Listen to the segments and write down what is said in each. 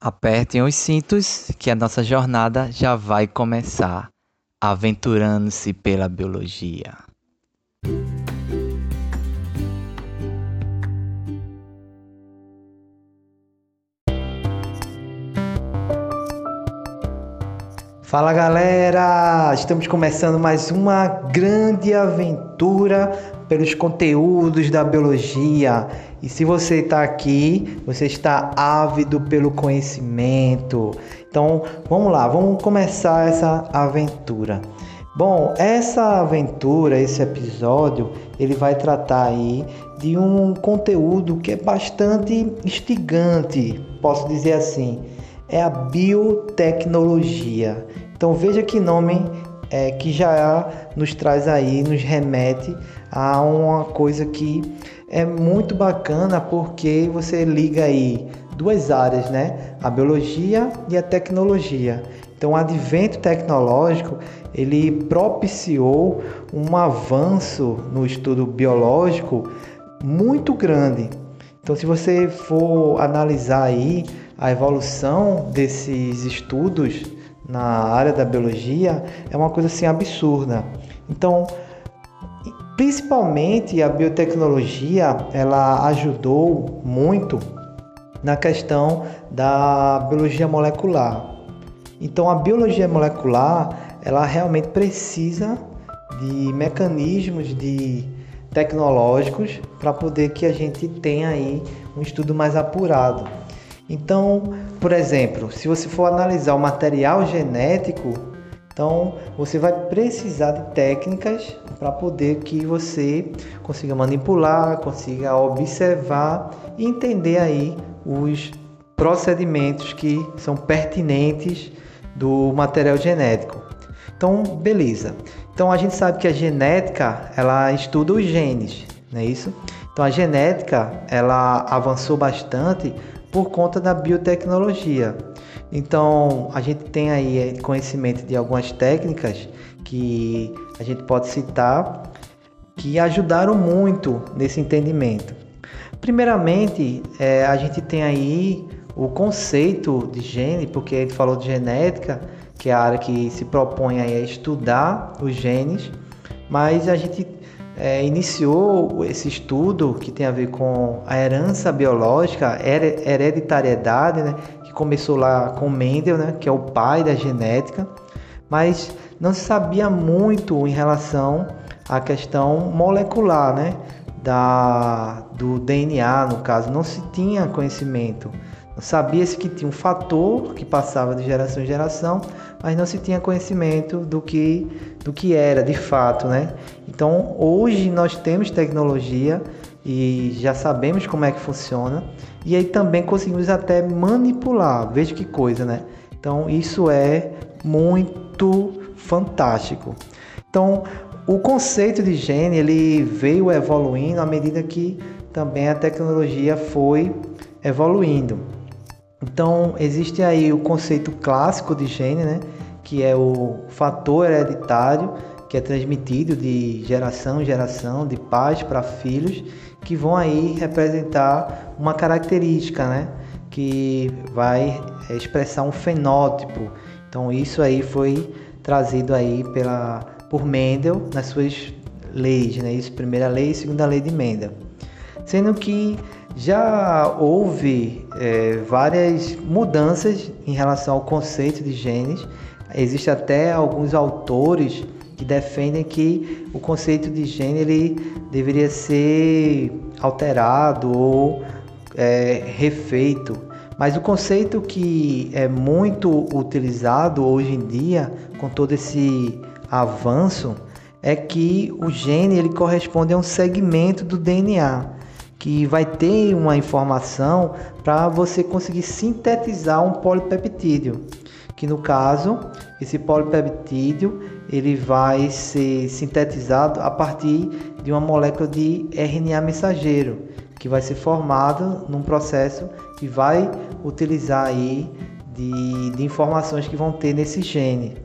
Apertem os cintos que a nossa jornada já vai começar, aventurando-se pela biologia. Fala galera! Estamos começando mais uma grande aventura pelos conteúdos da biologia. E se você está aqui, você está ávido pelo conhecimento. Então vamos lá, vamos começar essa aventura. Bom, essa aventura, esse episódio, ele vai tratar aí de um conteúdo que é bastante instigante, posso dizer assim é a biotecnologia. Então veja que nome é, que já nos traz aí, nos remete a uma coisa que é muito bacana porque você liga aí duas áreas, né? A biologia e a tecnologia. Então, o advento tecnológico ele propiciou um avanço no estudo biológico muito grande. Então, se você for analisar aí a evolução desses estudos na área da biologia é uma coisa assim absurda. Então, principalmente a biotecnologia, ela ajudou muito na questão da biologia molecular. Então, a biologia molecular, ela realmente precisa de mecanismos de tecnológicos para poder que a gente tenha aí um estudo mais apurado. Então, por exemplo, se você for analisar o material genético, então você vai precisar de técnicas para poder que você consiga manipular, consiga observar e entender aí os procedimentos que são pertinentes do material genético. Então, beleza. Então a gente sabe que a genética, ela estuda os genes, não é isso? Então a genética, ela avançou bastante por conta da biotecnologia. Então, a gente tem aí eh, conhecimento de algumas técnicas que a gente pode citar que ajudaram muito nesse entendimento. Primeiramente, é, a gente tem aí o conceito de gene, porque ele falou de genética, que é a área que se propõe a estudar os genes, mas a gente é, iniciou esse estudo que tem a ver com a herança biológica, hereditariedade, né, que começou lá com Mendel, né, que é o pai da genética, mas não se sabia muito em relação à questão molecular, né, da, do DNA, no caso, não se tinha conhecimento. Sabia-se que tinha um fator que passava de geração em geração, mas não se tinha conhecimento do que, do que era de fato, né? Então, hoje nós temos tecnologia e já sabemos como é que funciona, e aí também conseguimos até manipular. Veja que coisa, né? Então, isso é muito fantástico. Então, o conceito de gene ele veio evoluindo à medida que também a tecnologia foi evoluindo. Então, existe aí o conceito clássico de gene, né? que é o fator hereditário que é transmitido de geração em geração, de pais para filhos, que vão aí representar uma característica, né? que vai expressar um fenótipo. Então, isso aí foi trazido aí pela, por Mendel nas suas leis, né? Isso, primeira lei e segunda lei de Mendel. Sendo que já houve é, várias mudanças em relação ao conceito de genes. Existem até alguns autores que defendem que o conceito de gene ele deveria ser alterado ou é, refeito. Mas o conceito que é muito utilizado hoje em dia, com todo esse avanço, é que o gene ele corresponde a um segmento do DNA que vai ter uma informação para você conseguir sintetizar um polipeptídeo, que no caso, esse polipeptídeo ele vai ser sintetizado a partir de uma molécula de RNA mensageiro, que vai ser formado num processo que vai utilizar aí de, de informações que vão ter nesse gene.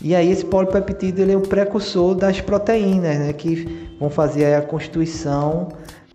E aí esse polipeptídeo ele é o precursor das proteínas, né, que vão fazer a constituição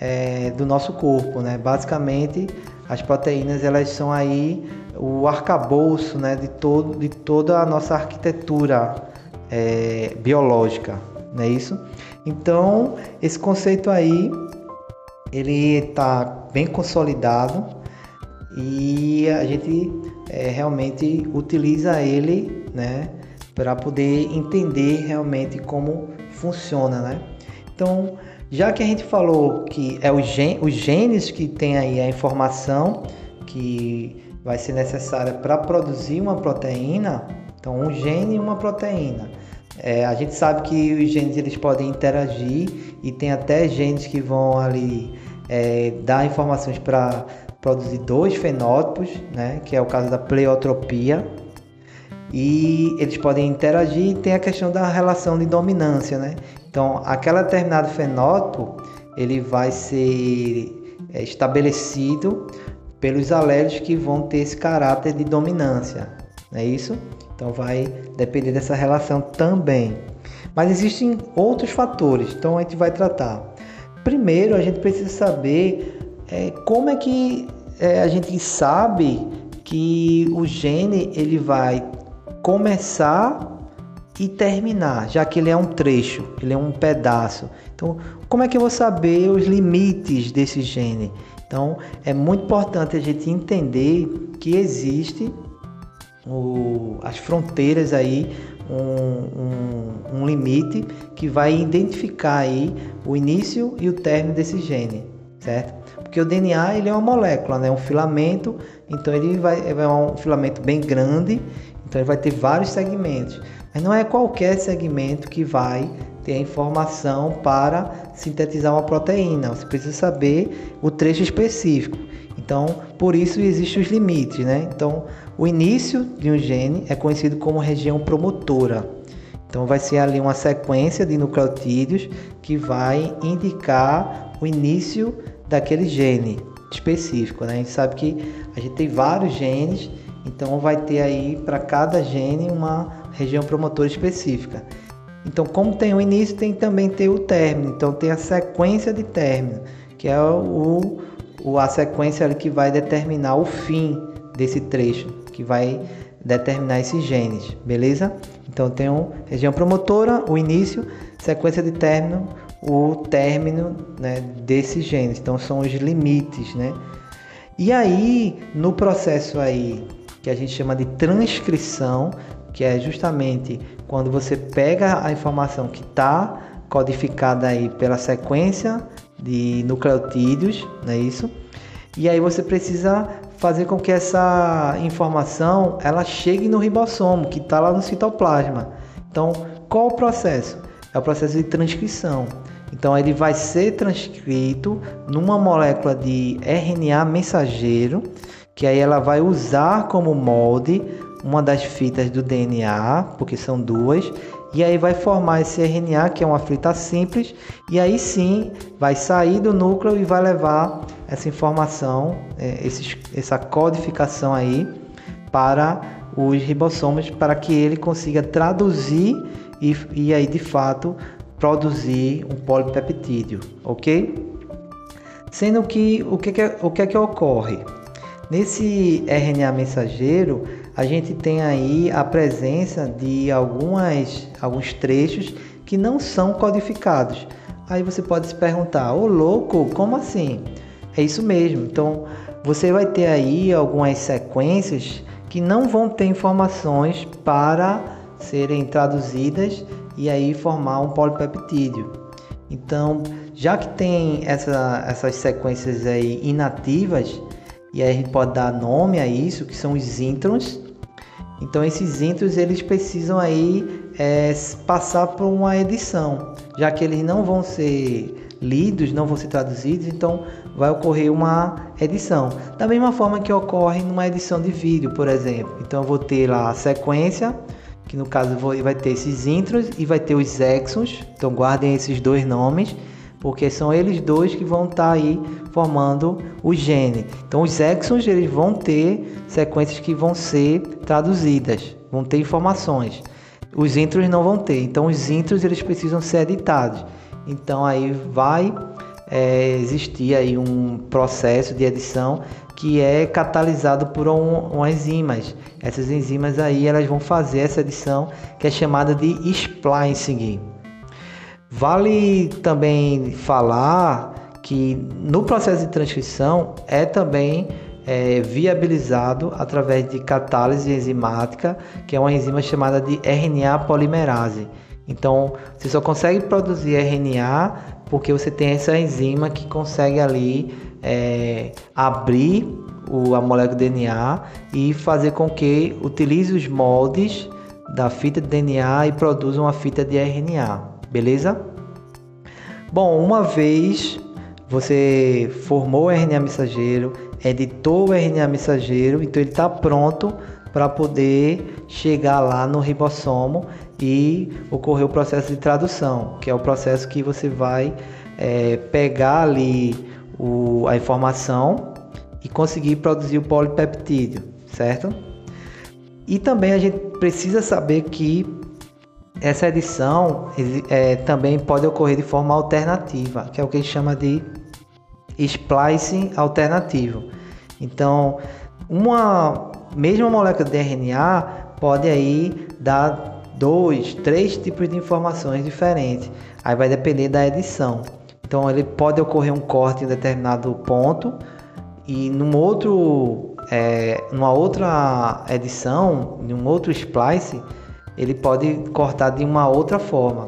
é, do nosso corpo. Né? Basicamente, as proteínas elas são aí o arcabouço né, de, todo, de toda a nossa arquitetura é, biológica, não é isso? Então, esse conceito aí, ele está bem consolidado e a gente é, realmente utiliza ele, né, para poder entender realmente como funciona, né? Então, já que a gente falou que é os, gen os genes que tem aí a informação que vai ser necessária para produzir uma proteína, então um gene e uma proteína. É, a gente sabe que os genes eles podem interagir e tem até genes que vão ali é, dar informações para produzir dois fenótipos, né, que é o caso da pleiotropia. E eles podem interagir e tem a questão da relação de dominância, né? Então, aquele determinado fenótipo ele vai ser é, estabelecido pelos alélos que vão ter esse caráter de dominância, não é isso? Então vai depender dessa relação também. Mas existem outros fatores, então a gente vai tratar. Primeiro, a gente precisa saber é, como é que é, a gente sabe que o gene ele vai começar e terminar, já que ele é um trecho, ele é um pedaço. Então, como é que eu vou saber os limites desse gene? Então, é muito importante a gente entender que existe o, as fronteiras aí, um, um, um, limite que vai identificar aí o início e o término desse gene, certo? Porque o DNA ele é uma molécula, né? um filamento, então ele vai é um filamento bem grande, então ele vai ter vários segmentos. Mas não é qualquer segmento que vai ter a informação para sintetizar uma proteína. Você precisa saber o trecho específico. Então, por isso existem os limites, né? Então, o início de um gene é conhecido como região promotora. Então, vai ser ali uma sequência de nucleotídeos que vai indicar o início daquele gene específico, né? A gente sabe que a gente tem vários genes, então vai ter aí para cada gene uma região promotora específica. Então, como tem o início, tem também ter o término. Então, tem a sequência de término, que é o, o, a sequência que vai determinar o fim desse trecho, que vai determinar esses genes, beleza? Então, tem a região promotora, o início, sequência de término, o término né, desses genes. Então, são os limites, né? E aí, no processo aí que a gente chama de transcrição, que é justamente quando você pega a informação que está codificada aí pela sequência de nucleotídeos, não é isso? E aí você precisa fazer com que essa informação ela chegue no ribossomo, que está lá no citoplasma. Então, qual o processo? É o processo de transcrição. Então, ele vai ser transcrito numa molécula de RNA mensageiro, que aí ela vai usar como molde uma das fitas do DNA, porque são duas, e aí vai formar esse RNA, que é uma fita simples, e aí sim vai sair do núcleo e vai levar essa informação, é, essa codificação aí para os ribossomos, para que ele consiga traduzir e, e aí de fato produzir um polipeptídeo, ok? Sendo que o que, que, o que é que ocorre? Nesse RNA mensageiro, a gente tem aí a presença de algumas, alguns trechos que não são codificados. Aí você pode se perguntar, ô louco, como assim? É isso mesmo. Então você vai ter aí algumas sequências que não vão ter informações para serem traduzidas e aí formar um polipeptídeo. Então, já que tem essa, essas sequências aí inativas, e aí a gente pode dar nome a isso, que são os introns, então esses intros eles precisam aí é, passar por uma edição, já que eles não vão ser lidos, não vão ser traduzidos, então vai ocorrer uma edição. Da mesma forma que ocorre numa edição de vídeo, por exemplo. Então eu vou ter lá a sequência, que no caso vai ter esses intros e vai ter os exons. Então guardem esses dois nomes porque são eles dois que vão estar tá aí formando o gene. Então os exons eles vão ter sequências que vão ser traduzidas, vão ter informações. Os intros não vão ter. Então os intros eles precisam ser editados. Então aí vai é, existir aí um processo de edição que é catalisado por um, um enzimas. Essas enzimas aí elas vão fazer essa edição que é chamada de splicing. Vale também falar que no processo de transcrição é também é, viabilizado através de catálise enzimática, que é uma enzima chamada de RNA polimerase. Então, você só consegue produzir RNA porque você tem essa enzima que consegue ali é, abrir o, a molécula de DNA e fazer com que utilize os moldes da fita de DNA e produza uma fita de RNA, beleza? Bom, uma vez você formou o RNA mensageiro, editou o RNA mensageiro, então ele está pronto para poder chegar lá no ribossomo e ocorrer o processo de tradução, que é o processo que você vai é, pegar ali o, a informação e conseguir produzir o polipeptídeo, certo? E também a gente precisa saber que essa edição é, também pode ocorrer de forma alternativa, que é o que a gente chama de splicing alternativo. Então, uma mesma molécula de RNA pode aí dar dois, três tipos de informações diferentes. Aí vai depender da edição. Então ele pode ocorrer um corte em determinado ponto e num outro, é, numa outra edição, em um outro splice, ele pode cortar de uma outra forma.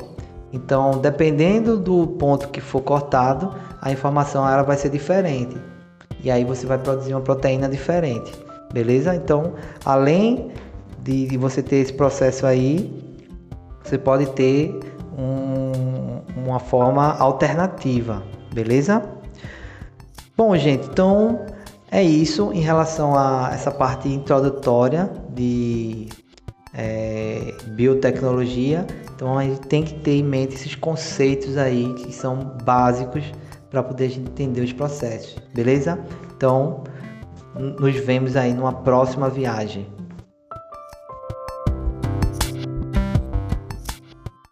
Então, dependendo do ponto que for cortado, a informação ela vai ser diferente. E aí você vai produzir uma proteína diferente. Beleza? Então, além de, de você ter esse processo aí, você pode ter um, uma forma alternativa. Beleza? Bom, gente, então é isso em relação a essa parte introdutória de é, biotecnologia. Então a gente tem que ter em mente esses conceitos aí que são básicos para poder entender os processos, beleza? Então nos vemos aí numa próxima viagem.